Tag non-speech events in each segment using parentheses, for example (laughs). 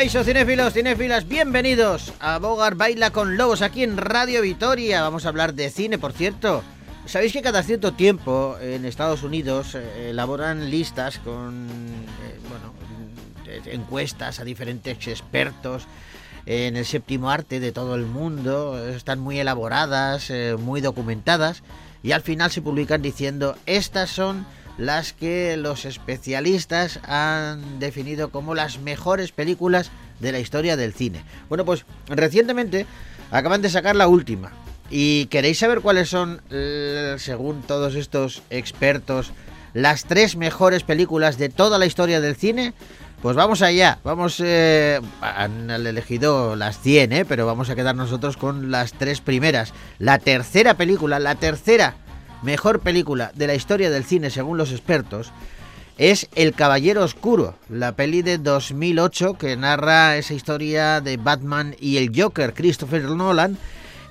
Caixo, cinéfilos, cinéfilas, bienvenidos a Bogar Baila con Lobos aquí en Radio Vitoria. Vamos a hablar de cine, por cierto. Sabéis que cada cierto tiempo en Estados Unidos eh, elaboran listas con eh, bueno, eh, encuestas a diferentes expertos en el séptimo arte de todo el mundo. Están muy elaboradas, muy documentadas y al final se publican diciendo estas son las que los especialistas han definido como las mejores películas de la historia del cine. Bueno, pues recientemente acaban de sacar la última. ¿Y queréis saber cuáles son, eh, según todos estos expertos, las tres mejores películas de toda la historia del cine? Pues vamos allá, vamos, eh, han elegido las 100, ¿eh? pero vamos a quedar nosotros con las tres primeras. La tercera película, la tercera mejor película de la historia del cine según los expertos es El Caballero Oscuro, la peli de 2008 que narra esa historia de Batman y el Joker. Christopher Nolan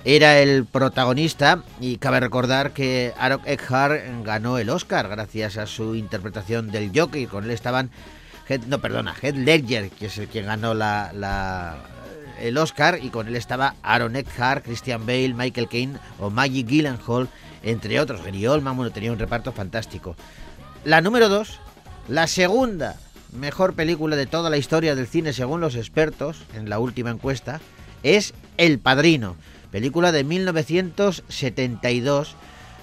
era el protagonista y cabe recordar que Aaron Eckhart ganó el Oscar gracias a su interpretación del Joker. Con él estaban, no perdona, Heath Ledger, que es el que ganó la, el Oscar, y con él estaba Aaron Eckhart, Christian Bale, Michael Caine o Maggie Gyllenhaal entre otros. Gary Oldman, tenía un reparto fantástico. La número 2, la segunda mejor película de toda la historia del cine según los expertos, en la última encuesta, es El Padrino, película de 1972,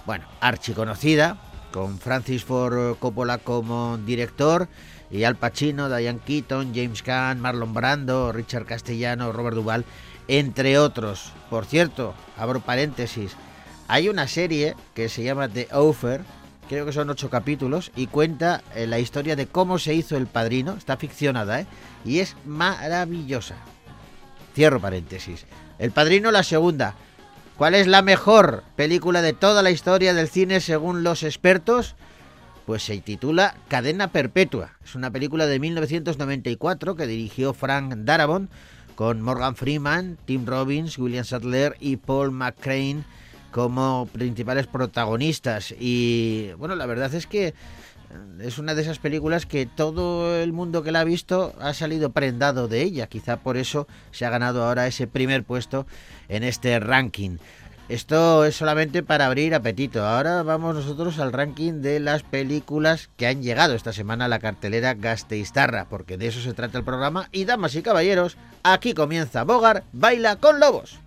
bueno, archiconocida, con Francis Ford Coppola como director, y Al Pacino, Diane Keaton, James Caan, Marlon Brando, Richard Castellano, Robert Duvall, entre otros. Por cierto, abro paréntesis, hay una serie que se llama The Offer, creo que son ocho capítulos, y cuenta eh, la historia de cómo se hizo El Padrino, está ficcionada, ¿eh? Y es maravillosa. Cierro paréntesis. El Padrino, la segunda. ¿Cuál es la mejor película de toda la historia del cine según los expertos? Pues se titula Cadena Perpetua. Es una película de 1994 que dirigió Frank Darabont con Morgan Freeman, Tim Robbins, William Sadler y Paul McCrane como principales protagonistas. Y bueno, la verdad es que es una de esas películas que todo el mundo que la ha visto ha salido prendado de ella. Quizá por eso se ha ganado ahora ese primer puesto en este ranking. Esto es solamente para abrir apetito. Ahora vamos nosotros al ranking de las películas que han llegado esta semana a la cartelera Gasteiztarra, porque de eso se trata el programa. Y damas y caballeros, aquí comienza Bogar Baila con Lobos.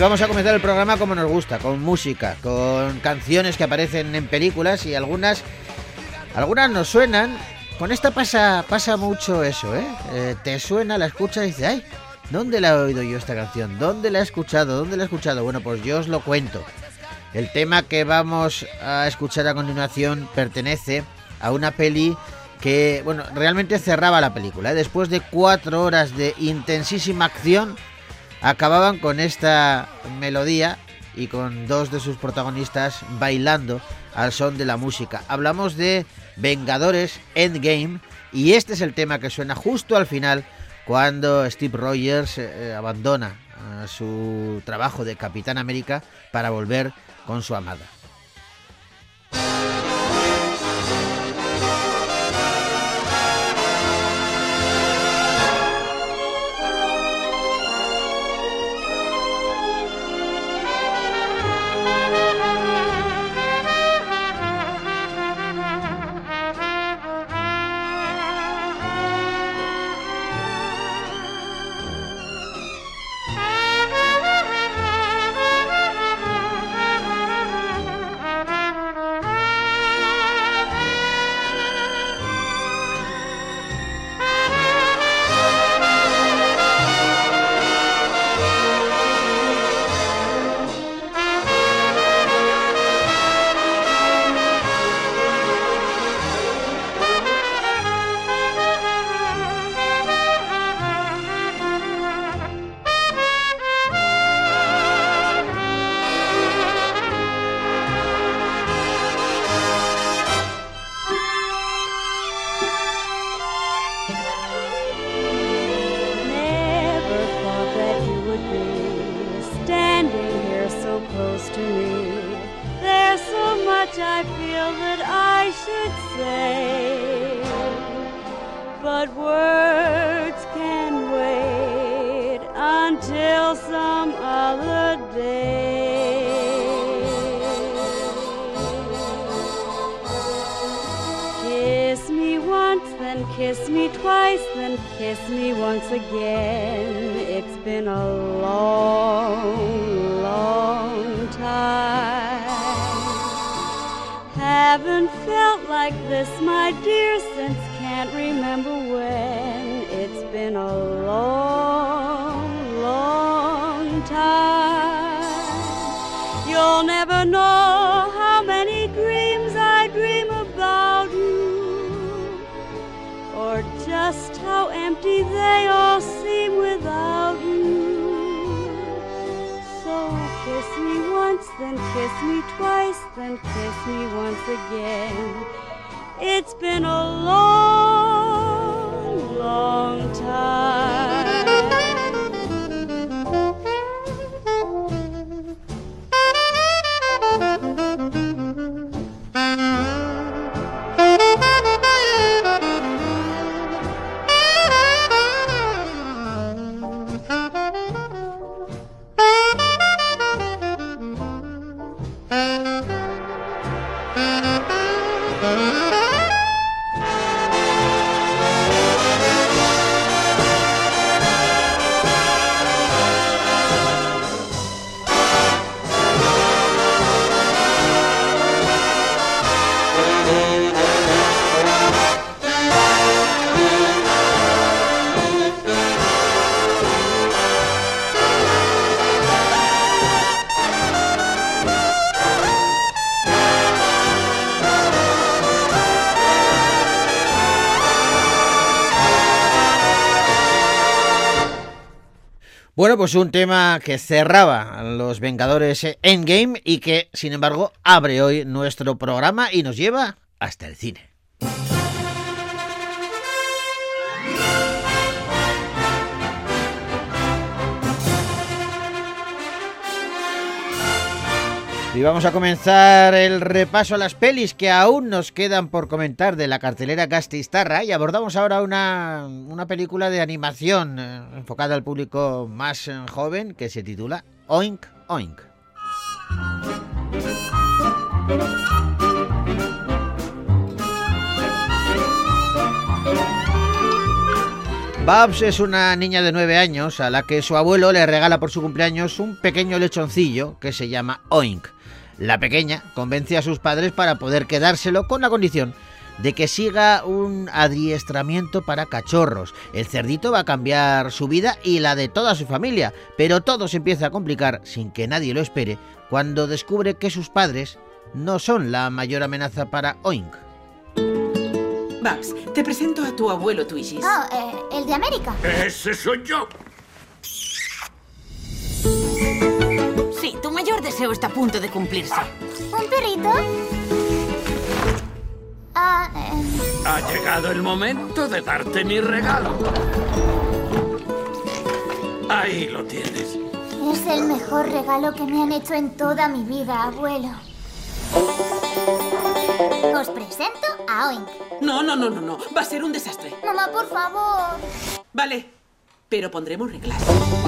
Vamos a comenzar el programa como nos gusta, con música, con canciones que aparecen en películas y algunas, algunas nos suenan. Con esta pasa, pasa mucho eso, ¿eh? ¿eh? Te suena, la escuchas y dices, ay, ¿dónde la he oído yo esta canción? ¿Dónde la he escuchado? ¿Dónde la he escuchado? Bueno, pues yo os lo cuento. El tema que vamos a escuchar a continuación pertenece a una peli que, bueno, realmente cerraba la película. ¿eh? Después de cuatro horas de intensísima acción, acababan con esta melodía y con dos de sus protagonistas bailando al son de la música. Hablamos de Vengadores Endgame y este es el tema que suena justo al final cuando Steve Rogers eh, abandona eh, su trabajo de Capitán América para volver con su amada. Then kiss me twice, then kiss me once again. It's been a long, long time. Haven't felt like this, my dear, since can't remember when. It's been a long, long time. You'll never know empty they all seem without you. So kiss me once, then kiss me twice, then kiss me once again. It's been a long, long time. Bueno, pues un tema que cerraba los Vengadores Endgame y que, sin embargo, abre hoy nuestro programa y nos lleva hasta el cine. Y vamos a comenzar el repaso a las pelis que aún nos quedan por comentar de la cartelera Gastistarra y abordamos ahora una, una película de animación eh, enfocada al público más eh, joven que se titula Oink Oink. Babs es una niña de 9 años a la que su abuelo le regala por su cumpleaños un pequeño lechoncillo que se llama Oink. La pequeña convence a sus padres para poder quedárselo con la condición de que siga un adiestramiento para cachorros. El cerdito va a cambiar su vida y la de toda su familia, pero todo se empieza a complicar sin que nadie lo espere cuando descubre que sus padres no son la mayor amenaza para Oink. Babs, te presento a tu abuelo Twishis. Oh, eh, el de América. Ese soy yo. Sí, tu mayor deseo está a punto de cumplirse. ¿Un perrito? Ah, eh, Ha llegado el momento de darte mi regalo. Ahí lo tienes. es el mejor regalo que me han hecho en toda mi vida, abuelo. Os presento a Oink. No, no, no, no, no. Va a ser un desastre. Mamá, por favor. Vale, pero pondremos reglas.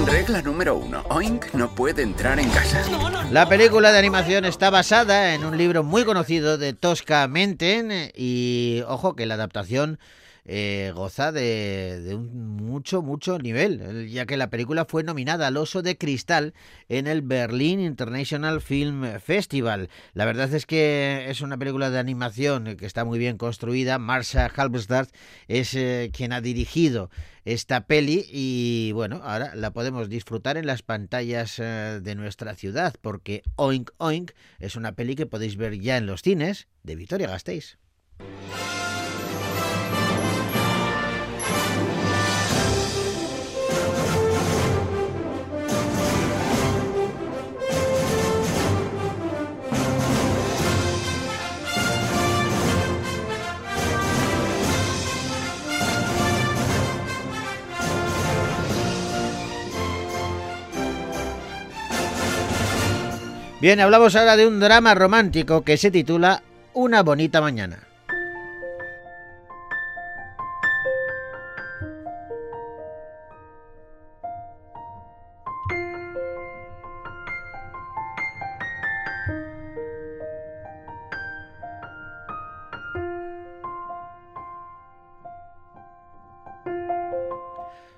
Regla número uno. Oink no puede entrar en casa. No, no, no. La película de animación está basada en un libro muy conocido de Tosca Menten y ojo que la adaptación eh, goza de, un mucho, mucho nivel, ya que la película fue nominada al Oso de Cristal en el Berlin International Film Festival. La verdad es que es una película de animación que está muy bien construida. Marsha Halberstadt es eh, quien ha dirigido esta peli y bueno, ahora la podemos disfrutar en las pantallas eh, de nuestra ciudad porque Oink Oink es una peli que podéis ver ya en los cines de Vitoria Gasteiz. Bien, hablamos ahora de un drama romántico que se titula Una bonita mañana.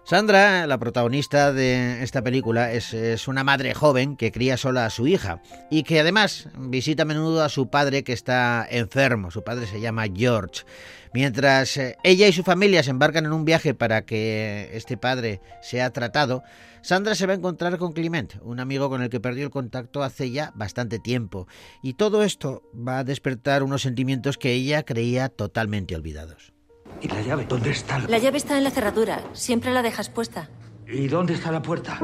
Sandra, la protagonista de esta película, es, una madre joven que cría sola a su hija y que además visita a menudo a su padre que está enfermo. Su padre se llama George. Mientras eh, ella y su familia se embarcan en un viaje para que este padre sea tratado, Sandra se va a encontrar con Clement, un amigo con el que perdió el contacto hace ya bastante tiempo. Y todo esto va a despertar unos sentimientos que ella creía totalmente olvidados. ¿Y la llave? ¿Dónde está? La llave está en la cerradura. Siempre la dejas puesta. ¿Y dónde está la puerta?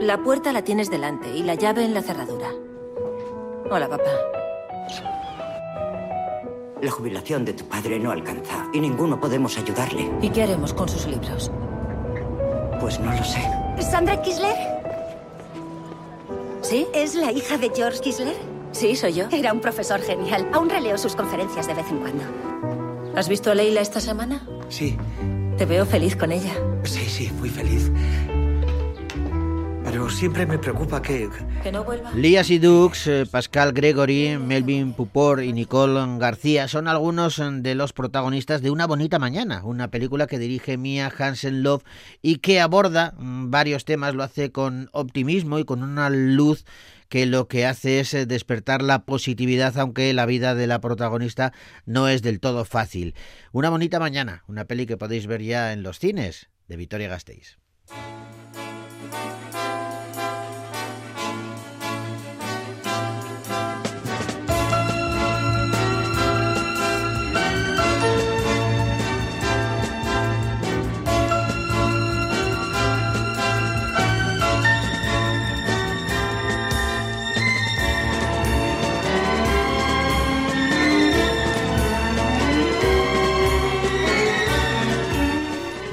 La puerta la tienes delante y la llave en la cerradura. Hola, papá. La jubilación de tu padre no alcanza y ninguno podemos ayudarle. ¿Y qué haremos con sus libros? Pues no lo sé. ¿Sandra Kisler? ¿Sí? ¿Es la hija de George Kisler? Sí, soy yo. Era un profesor genial. Aún releo sus conferencias de vez en cuando. ¿Has visto a Leila esta semana? Sí. Te veo feliz con ella. Sí, sí, muy feliz. Pero siempre me preocupa que... Que no vuelva. Lia Sidux, eh, Pascal Gregory, Melvin Pupor y Nicole García son algunos de los protagonistas de Una bonita mañana, una película que dirige Mia Hansen Love y que aborda mm, varios temas, lo hace con optimismo y con una luz que lo que hace es eh, despertar la positividad, aunque la vida de la protagonista no es del todo fácil. Una bonita mañana, una peli que podéis ver ya en los cines de Victoria Gasteiz.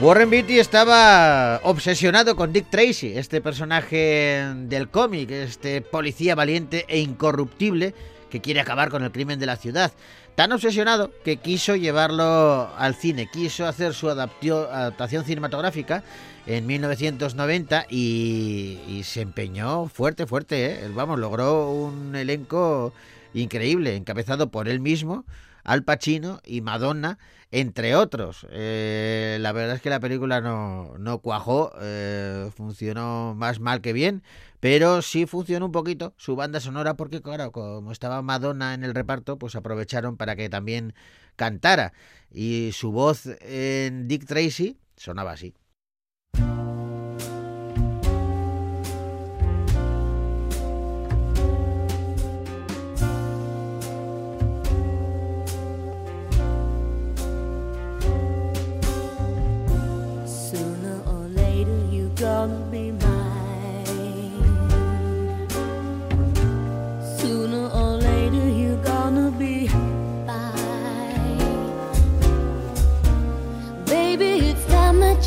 Warren Beatty estaba obsesionado con Dick Tracy, este personaje del cómic, este policía valiente e incorruptible que quiere acabar con el crimen de la ciudad. Tan obsesionado que quiso llevarlo al cine, quiso hacer su adaptación cinematográfica en 1990 y, se empeñó fuerte, fuerte. ¿eh? Vamos, logró un elenco increíble, encabezado por él mismo, Al Pacino y Madonna entre otros. Eh, la verdad es que la película no, no cuajó, eh, funcionó más mal que bien, pero sí funcionó un poquito su banda sonora porque, claro, como estaba Madonna en el reparto, pues aprovecharon para que también cantara. Y su voz en Dick Tracy sonaba así.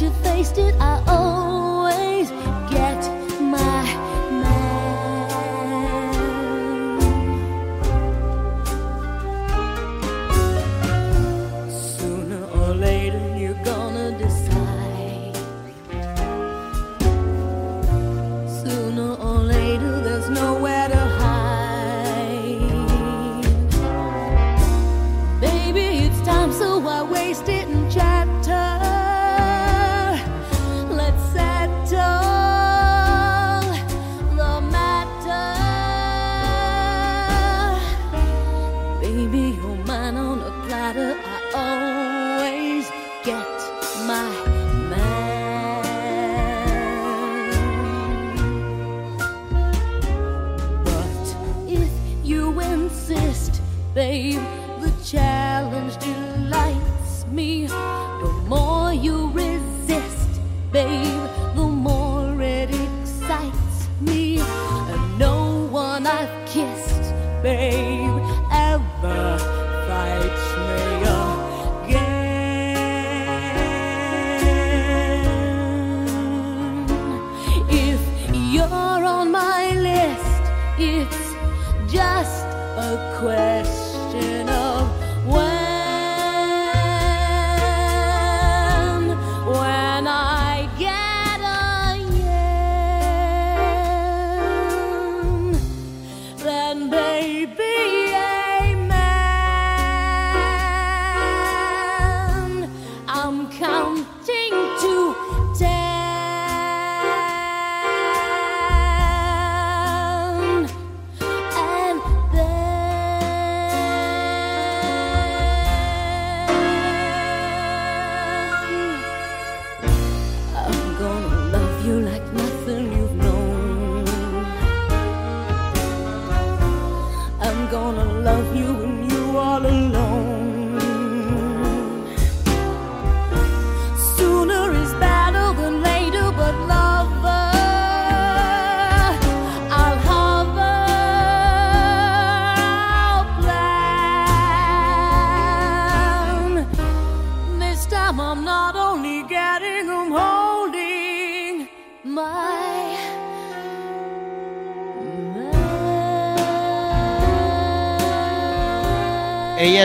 You faced it. I insist, babe, the challenge delights me. The more you resist, babe,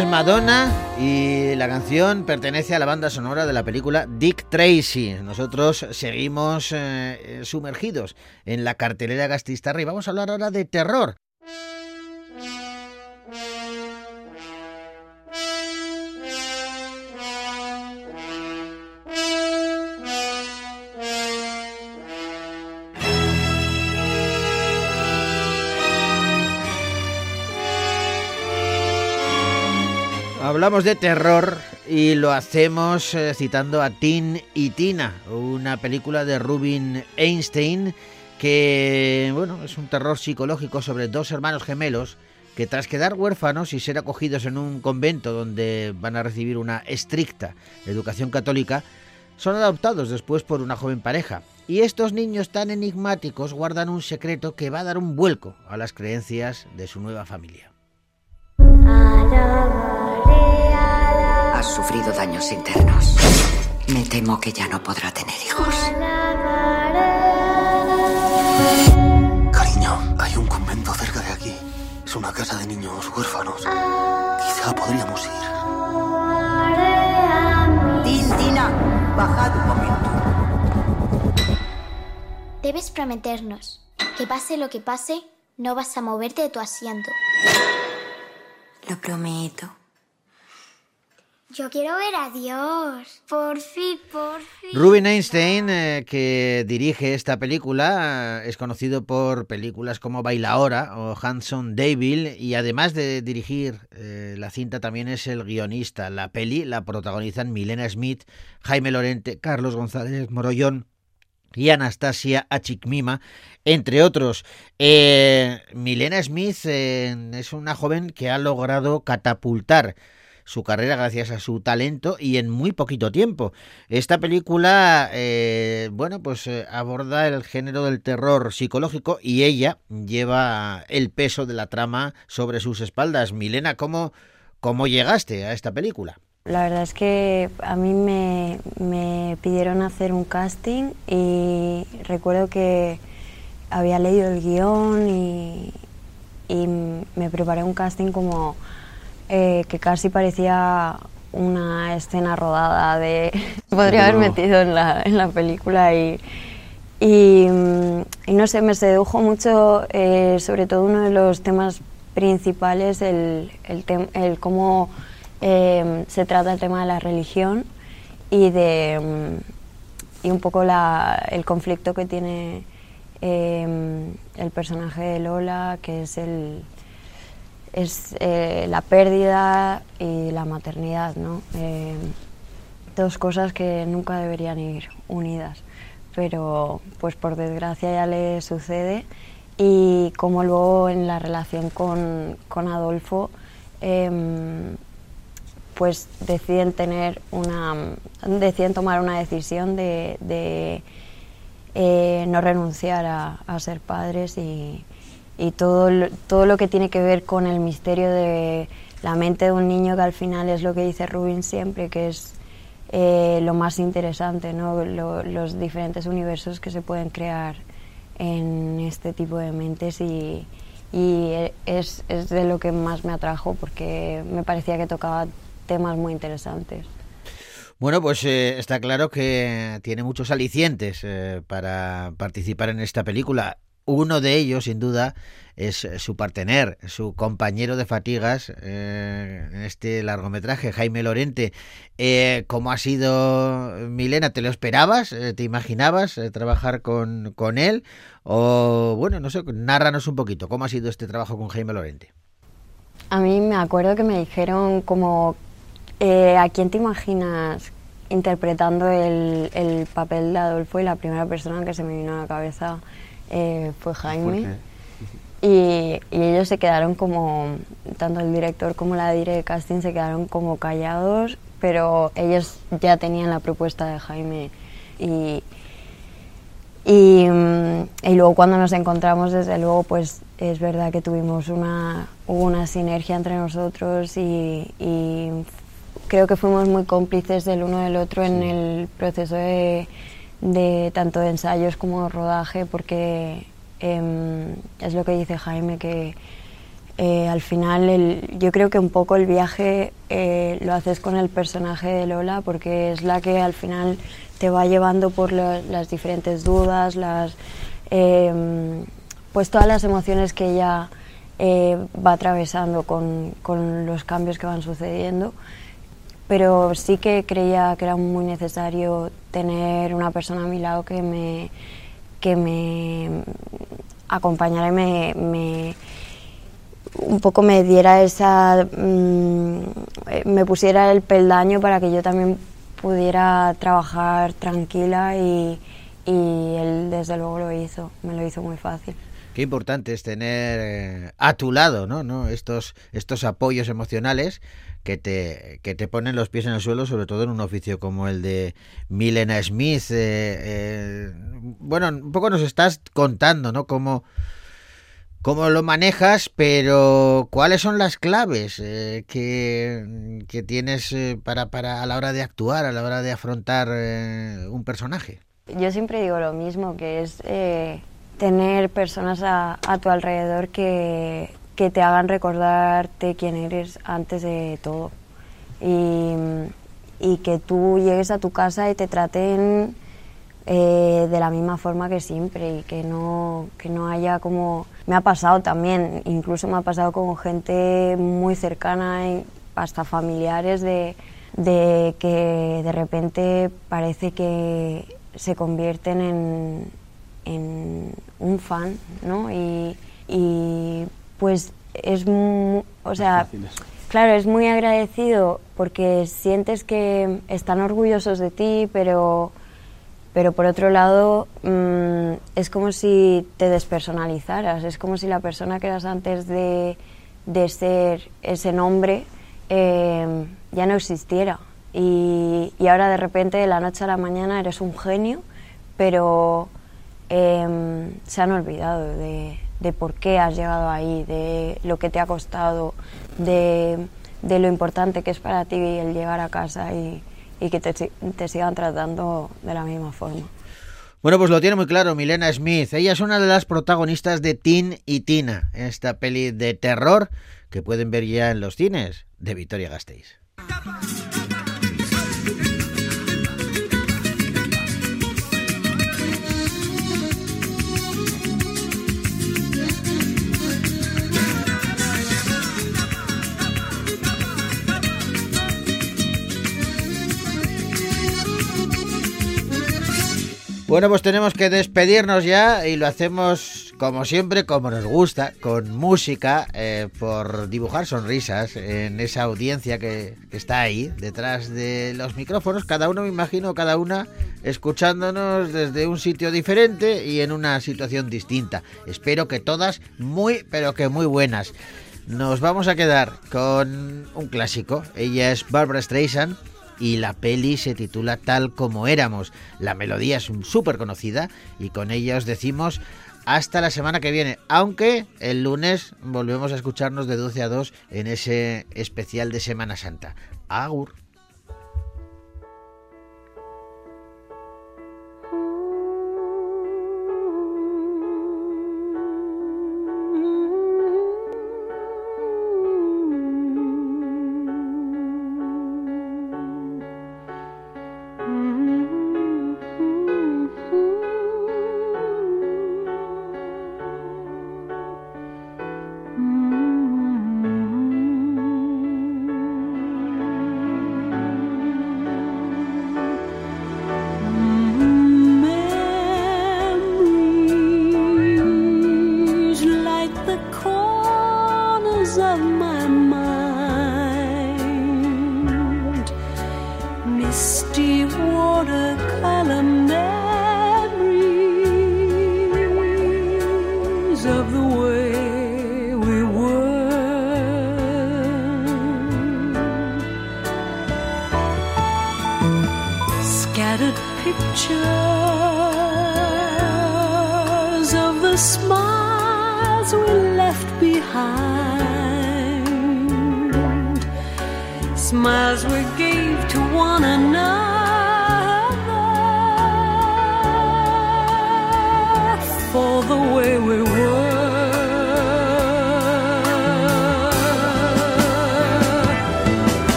es Madonna y la canción pertenece a la banda sonora de la película Dick Tracy. Nosotros seguimos eh, sumergidos en la cartelera gastistarra y vamos a hablar ahora de terror. Hablamos de terror y lo hacemos eh, citando a Tin y Tina, una película de Rubin Einstein que, bueno, es un terror psicológico sobre dos hermanos gemelos que tras quedar huérfanos y ser acogidos en un convento donde van a recibir una estricta educación católica, son adoptados después por una joven pareja. Y estos niños tan enigmáticos guardan un secreto que va a dar un vuelco a las creencias de su nueva familia. Sufrido daños internos. Me temo que ya no podrá tener hijos. Cariño, hay un convento cerca de aquí. Es una casa de niños huérfanos. Quizá podríamos ir. Tintina, bajad un momento. Debes prometernos que pase lo que pase, no vas a moverte de tu asiento. Lo prometo. Yo quiero ver a Dios. Por fin, por fin. Rubin Einstein, eh, que dirige esta película, es conocido por películas como Baila Ahora o Hanson Devil y además de dirigir eh, la cinta también es el guionista. La peli la protagonizan Milena Smith, Jaime Lorente, Carlos González Morollón y Anastasia Achikmima, entre otros. Eh, Milena Smith es una joven que ha logrado catapultar su carrera gracias a su talento y en muy poquito tiempo. Esta película, eh, bueno, pues eh, aborda el género del terror psicológico y ella lleva el peso de la trama sobre sus espaldas. Milena, ¿cómo, cómo llegaste a esta película? La verdad es que a mí me, me pidieron hacer un casting y recuerdo que había leído el guion y, y me preparé un casting como eh, que casi parecía una escena rodada de... (laughs) Podría haber metido en la, en la película y, y, y no sé, me sedujo mucho eh, sobre todo uno de los temas principales, el, el, tem- el cómo eh, se trata el tema de la religión y de mm, y un poco la, el conflicto que tiene eh, el personaje de Lola, que es el es eh, la pérdida y la maternidad, ¿no? Eh, dos cosas que nunca deberían ir unidas, pero pues por desgracia ya le sucede y como luego en la relación con, con Adolfo em, pues deciden tener una deciden tomar una decisión de, eh, no renunciar a, a ser padres y, y todo, todo lo que tiene que ver con el misterio de la mente de un niño que al final es lo que dice Rubin siempre que es eh, lo más interesante ¿no? Lo- los diferentes universos que se pueden crear en este tipo de mentes y, y es, es de lo que más me atrajo porque me parecía que tocaba temas muy interesantes. Bueno, pues eh, está claro que tiene muchos alicientes eh, para participar en esta película. Uno de ellos, sin duda, es su partener, su compañero de fatigas eh, en este largometraje, Jaime Lorente. ¿Cómo ha sido, Milena? ¿Te lo esperabas? ¿Te imaginabas trabajar con, con él? O, bueno, no sé, nárranos un poquito, ¿cómo ha sido este trabajo con Jaime Lorente? A mí me acuerdo que me dijeron como eh, ¿A quién te imaginas interpretando el, el, papel de Adolfo? Y la primera persona que se me vino a la cabeza eh, fue Jaime. Y, y, ellos se quedaron como, tanto el director como la directora de casting se quedaron como callados, pero ellos ya tenían la propuesta de Jaime. Y, y, mm, y, luego cuando nos encontramos, desde luego, pues es verdad que tuvimos una, hubo una sinergia entre nosotros y, y creo que fuimos muy cómplices del uno del otro en el proceso de, tanto de ensayos como rodaje, porque em, es lo que dice Jaime, que eh, al final yo creo que un poco el viaje eh, lo haces con el personaje de Lola, porque es la que al final te va llevando por las diferentes dudas, las, em, pues todas las emociones que ella eh, va atravesando con, con los cambios que van sucediendo pero sí que creía que era muy necesario tener una persona a mi lado que me, que me acompañara y me, un poco me diera esa, mm, me pusiera el peldaño para que yo también pudiera trabajar tranquila y, y él desde luego lo hizo, me lo hizo muy fácil. Qué importante es tener eh, a tu lado ¿no? ¿no? Estos, estos apoyos emocionales que te, que te ponen los pies en el suelo, sobre todo en un oficio como el de Milena Smith. Eh, eh, bueno, un poco nos estás contando, ¿no? Cómo, cómo lo manejas, pero ¿cuáles son las claves eh, que, que, tienes para, para a la hora de actuar, a la hora de afrontar un personaje? Yo siempre digo lo mismo, que es tener personas a, a tu alrededor que, que te hagan recordarte quién eres antes de todo. Y, y que tú llegues a tu casa y te traten eh, de la misma forma que siempre y que no, que no haya como... Me ha pasado también, incluso me ha pasado con gente muy cercana, hasta familiares, de, de que de repente parece que se convierten en, en un fan, ¿no? Y pues es, o sea, claro, es muy agradecido porque sientes que están orgullosos de ti, pero, pero por otro lado mm, es como si te despersonalizaras, es como si la persona que eras antes de, de ser ese nombre em, ya no existiera. Y, y, ahora de repente de la noche a la mañana eres un genio, pero em, se han olvidado de, de por qué has llegado ahí, de lo que te ha costado, de, de lo importante que es para ti el llegar a casa y, y que te, te, sigan tratando de la misma forma. Bueno, pues lo tiene muy claro Milena Smith. Ella es una de las protagonistas de Tin y Tina, esta peli de terror que pueden ver ya en los cines de Victoria Gasteiz. Bueno, pues tenemos que despedirnos ya y lo hacemos como siempre, como nos gusta, con música, eh, por dibujar sonrisas en esa audiencia que, está ahí, detrás de los micrófonos, cada uno me imagino, cada una escuchándonos desde un sitio diferente y en una situación distinta. Espero que todas muy, pero que muy buenas. Nos vamos a quedar con un clásico, ella es Barbara Streisand y la peli se titula Tal como éramos. La melodía es súper conocida y con ella os decimos hasta la semana que viene, aunque el lunes volvemos a escucharnos de 12 a 2 en ese especial de Semana Santa. Agur.